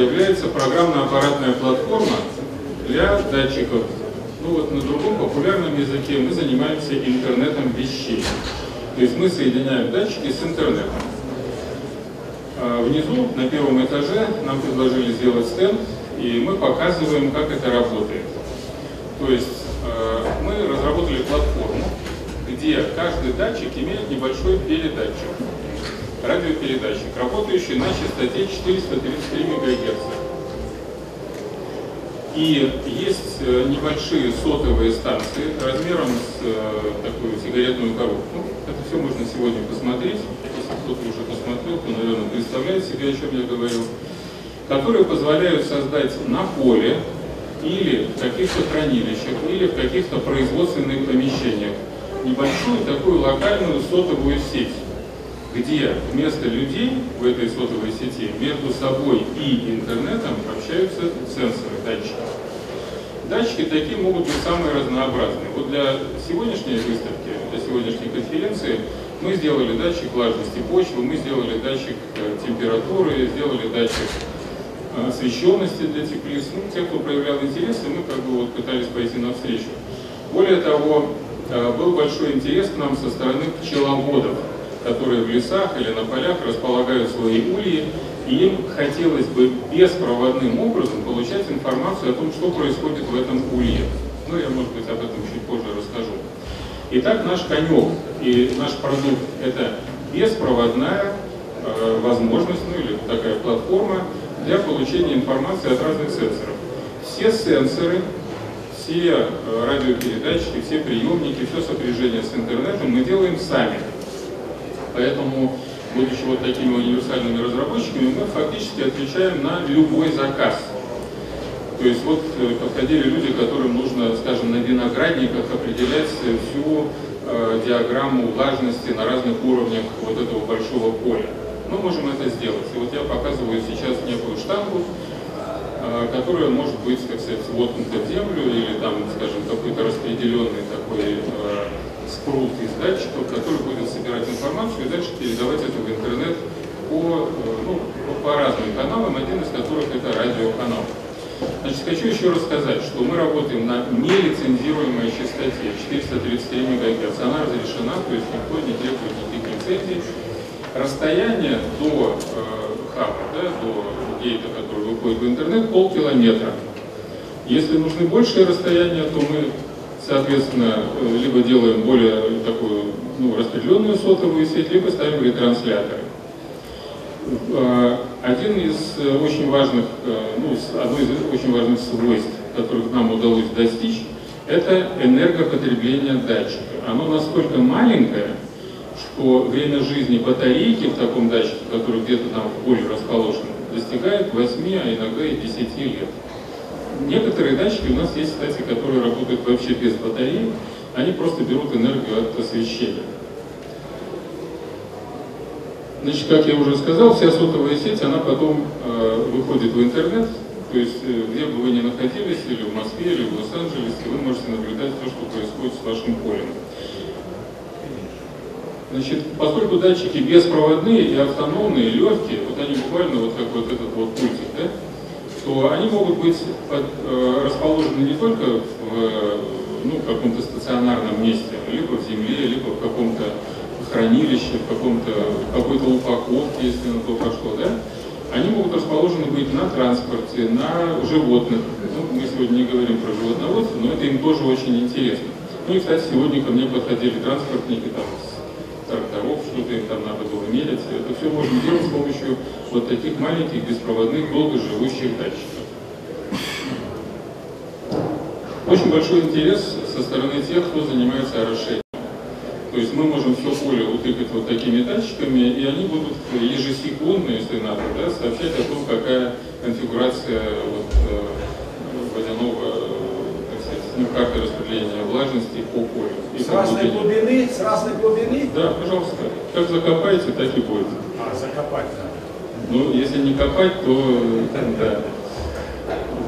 является программно-аппаратная платформа для датчиков. Ну вот на другом популярном языке мы занимаемся интернетом вещей. То есть мы соединяем датчики с интернетом. А внизу, на первом этаже, нам предложили сделать стенд, и мы показываем, как это работает. То есть э, мы разработали платформу, где каждый датчик имеет небольшой передатчик, радиопередатчик, работающий на частоте 433 МГц. И есть э, небольшие сотовые станции размером с э, такую сигаретную коробку. Это все можно сегодня посмотреть. Если кто-то уже посмотрел, то, наверное, представляет себе, о чем я говорю. Которые позволяют создать на поле или в каких-то хранилищах, или в каких-то производственных помещениях небольшую такую локальную сотовую сеть, где вместо людей в этой сотовой сети между собой и интернетом общаются сенсоры, датчики. Датчики такие могут быть самые разнообразные. Вот для сегодняшней выставки, для сегодняшней конференции мы сделали датчик влажности почвы, мы сделали датчик э, температуры, сделали датчик э, освещенности для теплиц. Ну, те, кто проявлял интерес, мы как бы вот пытались пойти навстречу. Более того, Э, был большой интерес к нам со стороны пчеловодов, которые в лесах или на полях располагают свои ульи, и им хотелось бы беспроводным образом получать информацию о том, что происходит в этом улье. Ну, я, может быть, об этом чуть позже расскажу. Итак, наш конек и наш продукт – это беспроводная э, возможность, ну или такая платформа для получения информации от разных сенсоров. Все сенсоры все э, радиопередатчики, все приемники, все сопряжение с интернетом мы делаем сами. Поэтому, будучи вот такими универсальными разработчиками, мы фактически отвечаем на любой заказ. То есть вот э, подходили люди, которым нужно, скажем, на виноградниках определять всю э, диаграмму влажности на разных уровнях вот этого большого поля. Мы можем это сделать. И вот я показываю сейчас некую штангу, Э, которая может быть, как сказать, воткнута в землю или там, скажем, какой-то распределенный такой э, спрут из датчиков, который будет собирать информацию и дальше передавать это в интернет по, э, ну, по разным каналам, один из которых это радиоканал. Значит, хочу еще раз сказать, что мы работаем на нелицензируемой частоте 433 МГц. Она разрешена, то есть никто не требует никаких лицензий. Расстояние до э, хаба, да, до гейта, который выходит в интернет, полкилометра. Если нужны большие расстояния, то мы, соответственно, э, либо делаем более такую ну, распределенную сотовую сеть, либо ставим ретрансляторы. Э, один из э, очень важных, ну, одно из очень важных свойств, которых нам удалось достичь, это энергопотребление датчика. Оно настолько маленькое, что время жизни батарейки в таком датчике, который где-то там в поле расположен, достигает 8, а иногда и 10 лет. Некоторые датчики у нас есть, кстати, которые работают вообще без батареи, они просто берут энергию от освещения. Значит, как я уже сказал, вся сотовая сеть, она потом э, выходит в интернет, то есть э, где бы вы ни находились, или в Москве, или в Лос-Анджелесе, вы можете наблюдать то, что происходит с вашим полем. Значит, поскольку датчики беспроводные и автономные, легкие, вот они буквально вот как вот этот вот пультик, да, то они могут быть под, э, расположены не только в ну, каком-то стационарном месте, либо в земле, либо в каком-то хранилище, в каком-то какой-то упаковке, если на то пошло, да, они могут расположены быть на транспорте, на животных. Ну, мы сегодня не говорим про животноводство, но это им тоже очень интересно. Ну и, кстати, сегодня ко мне подходили транспортники там, тракторов, что-то им там надо было мерить. Это все можно делать с помощью вот таких маленьких беспроводных долгоживущих датчиков. Очень большой интерес со стороны тех, кто занимается орошением. То есть мы можем все поле утыкать вот такими датчиками, и они будут ежесекундно, если надо, да, сообщать о том, какая конфигурация вот, э, ну, карты распределения влажности по полю. И с разной глубины, с разной глубины? Да, пожалуйста. Как закопаете, так и будет. А, закопать, да. Ну, если не копать, то да.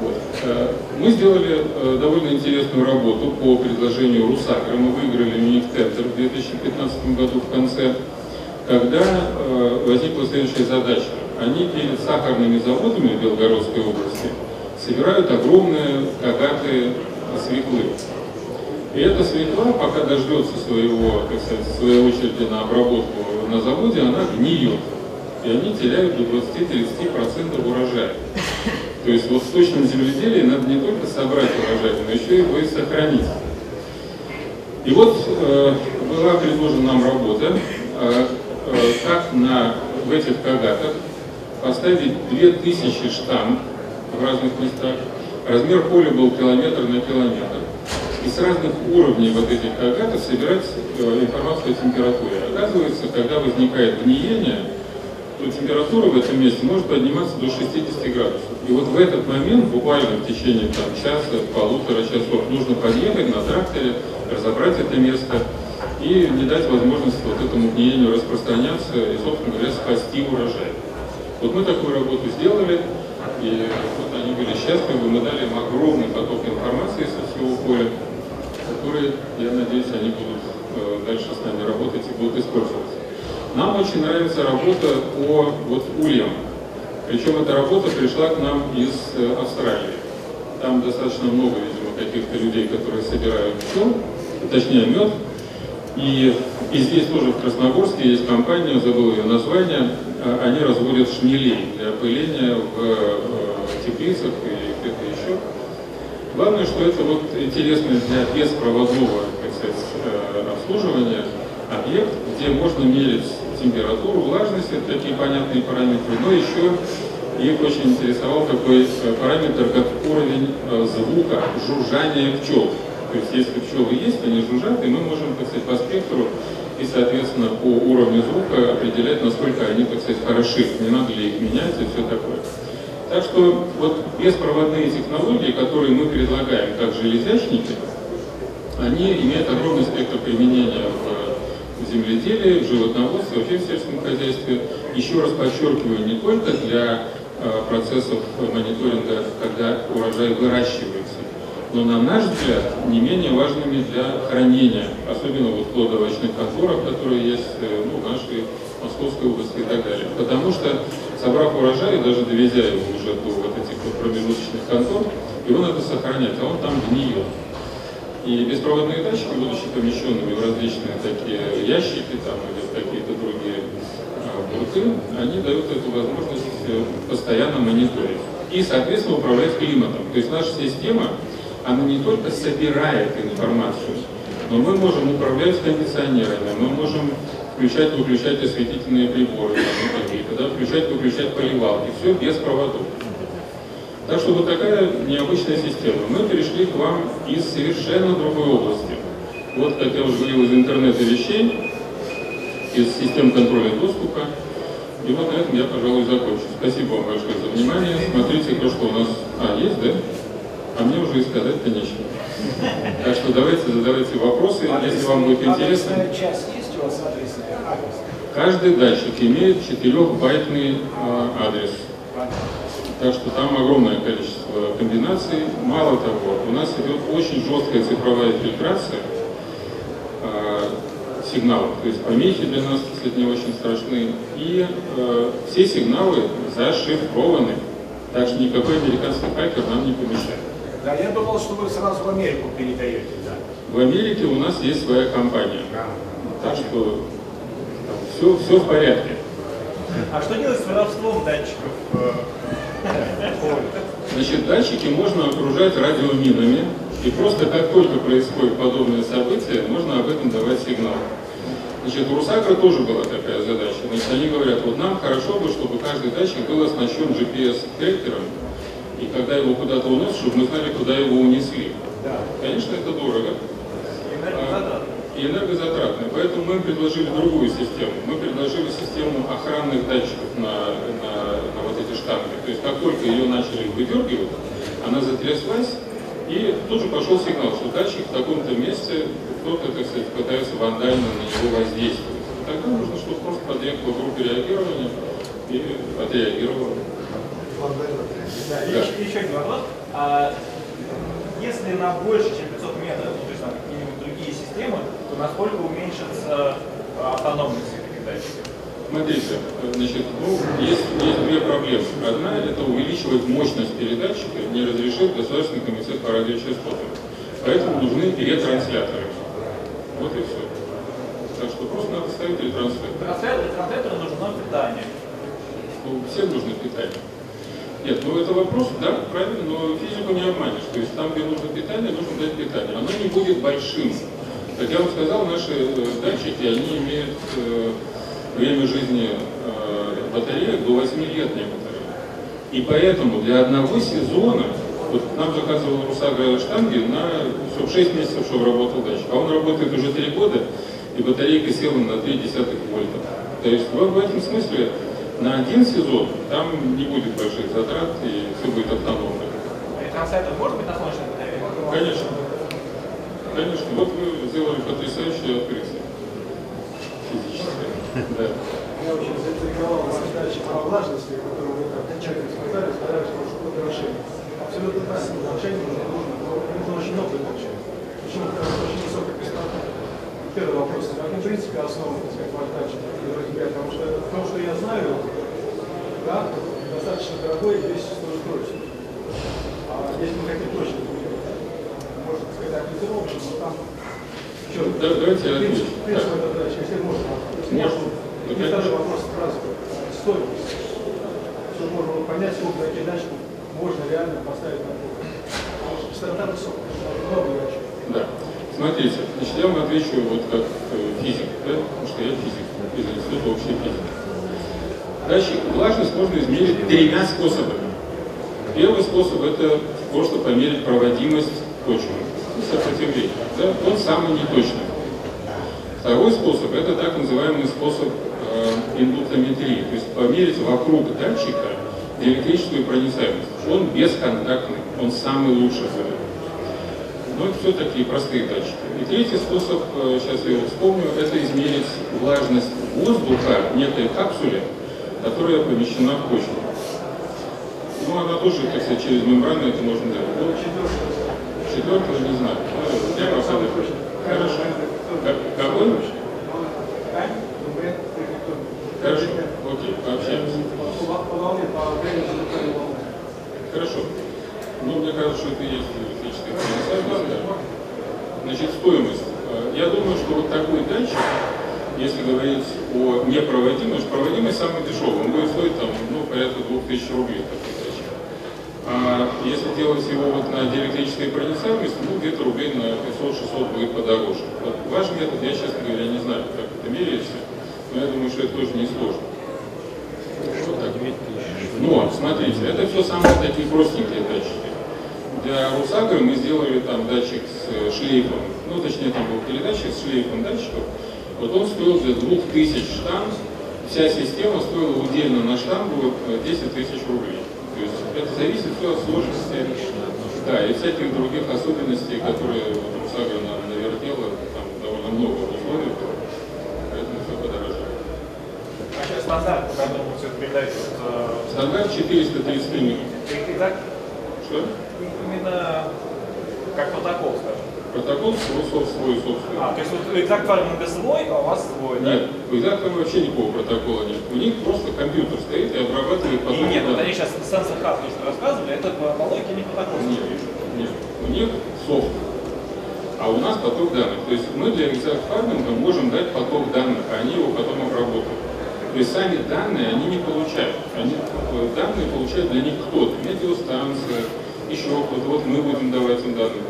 Вот. Э, мы сделали э, довольно интересную работу по предложению Русагра. Мы выиграли тендер в 2015 году в конце, когда э, возникла следующая задача. они перед сахарными заводами в Белгородской области собирают огромные кагаты свеклы. И эта свекла, пока дождется своего, так сказать, своей очереди на обработку на заводе, она гниет. И они теряют до 20-30% урожая. То есть вот в точном земледелии надо не только собрать урожай, но еще его и сохранить. И вот э, была предложена нам работа, э, э, как на, в этих кагатах поставить 2000 штамп в разных местах. Размер поля был километр на километр. И с разных уровней вот этих кагатов собирать э, информацию о температуре. Оказывается, когда возникает гниение, то температура в этом месте может подниматься до 60 градусов. И вот в этот момент, буквально в течение там, часа, полутора часов, нужно подъехать на тракторе, разобрать это место и не дать возможности вот этому гниению распространяться и, собственно говоря, спасти урожай. Вот мы такую работу сделали, и вот они были счастливы, мы дали им огромный поток информации со всего поля, который, я надеюсь, они будут э, дальше с нами работать и будут использовать. Нам очень нравится работа по вот ульям. Причем эта работа пришла к нам из э, Австралии. Там достаточно много, видимо, каких-то людей, которые собирают пчел, точнее мед. И, и здесь тоже в Красногорске есть компания, забыл ее название, а, они разводят шмелей для опыления в э, теплицах и где-то еще. Главное, что это вот интересно для беспроводного так сказать, э, обслуживания объект, где можно мерить температуру, влажность, это такие понятные параметры, но еще их очень интересовал такой э, параметр, как уровень звука жужжания пчел. То есть если пчелы есть, они жужжат, и мы можем, так сказать, по спектру и, соответственно, по уровню звука определять, насколько они, так сказать, хороши, не надо ли их менять и все такое. Так что вот беспроводные технологии, которые мы предлагаем как железячники, они имеют огромный спектр применения в земледелии, в животноводстве, вообще в сельском хозяйстве. Еще раз подчеркиваю, не только для э, процессов мониторинга, когда урожай выращивается, но, на наш взгляд, не менее важными для хранения, особенно вот в плодовочных конторах, которые есть э, ну, в нашей Московской области и так далее. Потому что, собрав урожай, даже довезя его уже до вот этих вот промежуточных контор, его надо сохранять, а он там гниет. И беспроводные датчики, будучи помещенными в различные такие ящики там, или какие-то другие а, бурты, они дают эту возможность э, постоянно мониторить. И, соответственно, управлять климатом. То есть наша система она не только собирает информацию, но мы можем управлять кондиционерами, мы можем включать, выключать осветительные приборы, какие-то, да, включать, выключать поливалки, все без проводов. Так что вот такая необычная система. Мы перешли к вам из совершенно другой области. Вот, как я уже говорил, из интернета вещей, из систем контроля доступа. И вот на этом я, пожалуй, закончу. Спасибо вам большое за внимание. Смотрите то, что у нас... А, есть, да? А мне уже и сказать-то нечего. Так что давайте задавайте вопросы, адрес, если вам будет интересно. часть есть у вас адресная? Адрес. Каждый датчик имеет 4-байтный э, адрес. Так что там огромное количество комбинаций. Мало того, у нас идет очень жесткая цифровая фильтрация э, сигналов. То есть помехи для нас, кстати, не очень страшны. И э, все сигналы зашифрованы. Так что никакой американский хакер нам не помешает. Да, я думал, что вы сразу в Америку передаете, да. В Америке у нас есть своя компания. Так что все, все в порядке. А что делать с воровством датчиков? Значит, датчики можно окружать радиоминами, и просто как только происходит подобное событие, можно об этом давать сигнал. Значит, у Русакра тоже была такая задача. Значит, они говорят, вот нам хорошо бы, чтобы каждый датчик был оснащен GPS-трекером, и когда его куда-то уносят, чтобы мы знали, куда его унесли. Да. Конечно, это дорого. Энергозатратно. И энергозатратно. Поэтому мы предложили другую систему. Мы предложили систему охранных датчиков на, на, на вот эти штанги. То есть как только ее начали выдергивать, она затряслась, и тут же пошел сигнал, что датчик в таком-то месте кто-то, так сказать, пытается вандально на него воздействовать. Тогда нужно, чтобы просто подъехала группа реагирования и отреагировала. Да, еще, еще один вопрос. А, если на больше, чем 500 метров, то есть на какие-нибудь другие системы, то насколько уменьшится автономность этих датчиков? Смотрите, значит, ну, есть, есть две проблемы. Одна – это увеличивать мощность передатчика не разрешит Государственный комитет по радиочастотам. Поэтому нужны ретрансляторы. Вот и все. Так что просто надо ставить ретранслятор. Транслятору, транслятору нужно питание. Ну, всем нужно питание. Нет, ну это вопрос, да, правильно, но физику не обманешь. То есть там, где нужно питание, нужно дать питание. Оно не будет большим. Как я вам сказал, наши э, датчики, они имеют э, время жизни э, батареек до 8 лет некоторые. И поэтому для одного сезона, вот нам заказывал Русага штанги на чтобы 6 месяцев, чтобы работал датчик, а он работает уже 3 года, и батарейка села на 3,1 вольта. То есть в, в этом смысле на один сезон там не будет больших затрат и все будет автономно. И транслятор может быть на батарее? Конечно. Конечно. Вот вы сделали потрясающее открытие. Физическое. Да. Я очень заинтриговал вас датчик по влажности, который вы как тщательно сказали, сказали, что что-то решение. Абсолютно правильно. Решение нужно, нужно, очень много датчиков. Почему? Потому что очень высокая частота. Первый вопрос. В принципе, основа, так сказать, ваш датчик, потому что то, что я знаю, да, достаточно дорогой и весит тоже точно. А если мы хотим точно, можно сказать, ориентировочно, но там еще, Да, давайте я отвечу. принцип, дачи, если можно. Можно. И второй вопрос сразу. Стоимость. Чтобы можно было понять, сколько датчиков можно реально поставить на полку. Потому что высокая, много датчиков. Да. Смотрите, значит, я вам отвечу вот как э, физик, да, потому что я физик из института общей физики. Датчик влажность можно измерить тремя способами. Первый способ это просто померить проводимость почвы, сопротивление. Да? Он самый неточный. Второй способ это так называемый способ э, индуктометрии, то есть померить вокруг датчика диэлектрическую проницаемость. Он бесконтактный, он самый лучший в. Но это все такие простые датчики. И третий способ, э, сейчас я его вспомню, это измерить влажность воздуха в некой капсуле, которая помещена в почву. Ну, она тоже, так сказать, через мембрану это можно делать. Ну, четвертого не знаю. Ну, я пока Хорошо. Какой? Хорошо. Окей, пообщаемся. Волне. Хорошо. Ну, мне кажется, что это есть электрическая конденсация. Значит, стоимость. Э, Я думаю, что вот такой датчик, если говорить о непроводимости, проводимость самый дешевый, он будет стоить там, ну, порядка 2000 рублей такой датчик. А если делать его вот на диэлектрической проницаемости, ну, где-то рублей на 500-600 будет подороже. Вот ваш метод, я, честно говоря, не знаю, как это меряется, но я думаю, что это тоже не сложно. Вот так. Но, смотрите, это все самые такие простенькие датчики. Для Русагры мы сделали там датчик с э, шлейфом, ну точнее там был передатчик с шлейфом датчиков. Вот он стоил за 2000 штанг, вся система стоила удельно на штангу э, 10 тысяч рублей. То есть это зависит все от сложности, да, и всяких других особенностей, которые вот Русагра нам навертела, там довольно много условий, поэтому все подорожало. А сейчас стандарт, по которому все передается, вот, Стандарт 433 минут. Что? именно как протокол, скажем. Протокол свой, свой собственный. А, то есть вот экзакт фарминга свой, а у вас свой, да? Нет, у Изакова вообще никакого протокола нет. У них просто компьютер стоит и обрабатывает И поток нет, вот они сейчас сенсор хаб, то, что рассказывали, это по логике не протокол. Нет, нет. У них софт, а у нас поток данных. То есть мы для exact фарминга можем дать поток данных, а они его потом обработают. То есть сами данные они не получают. Они э, данные получает для них кто-то. Еще кто-то. Вот мы будем давать им данные.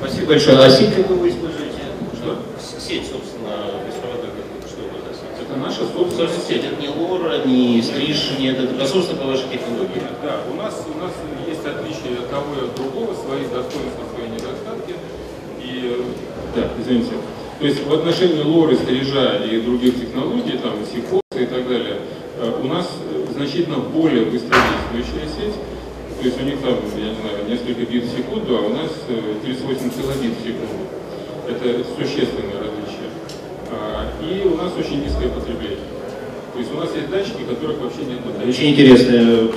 Спасибо большое. А сеть какую вы используете? Что? Сеть, собственно, беспроводная, что это за сеть? Это наша собственная Собственно, сеть, это не лора, не стриж, нет, это непосредственно по вашей технологии. Да, у нас, у нас есть отличие от того и от другого, свои достоинства, свои недостатки. И, да, извините. То есть в отношении лоры, стрижа и других технологий, там, сикоса и так далее, у нас э, значительно более быстродействующая сеть. То есть у них там, я не знаю, несколько бит в секунду, а у нас э, 38 килобит в секунду. Это существенное различие. А, И у нас очень низкое потребление. То есть у нас есть датчики, которых вообще нет. Очень интересно.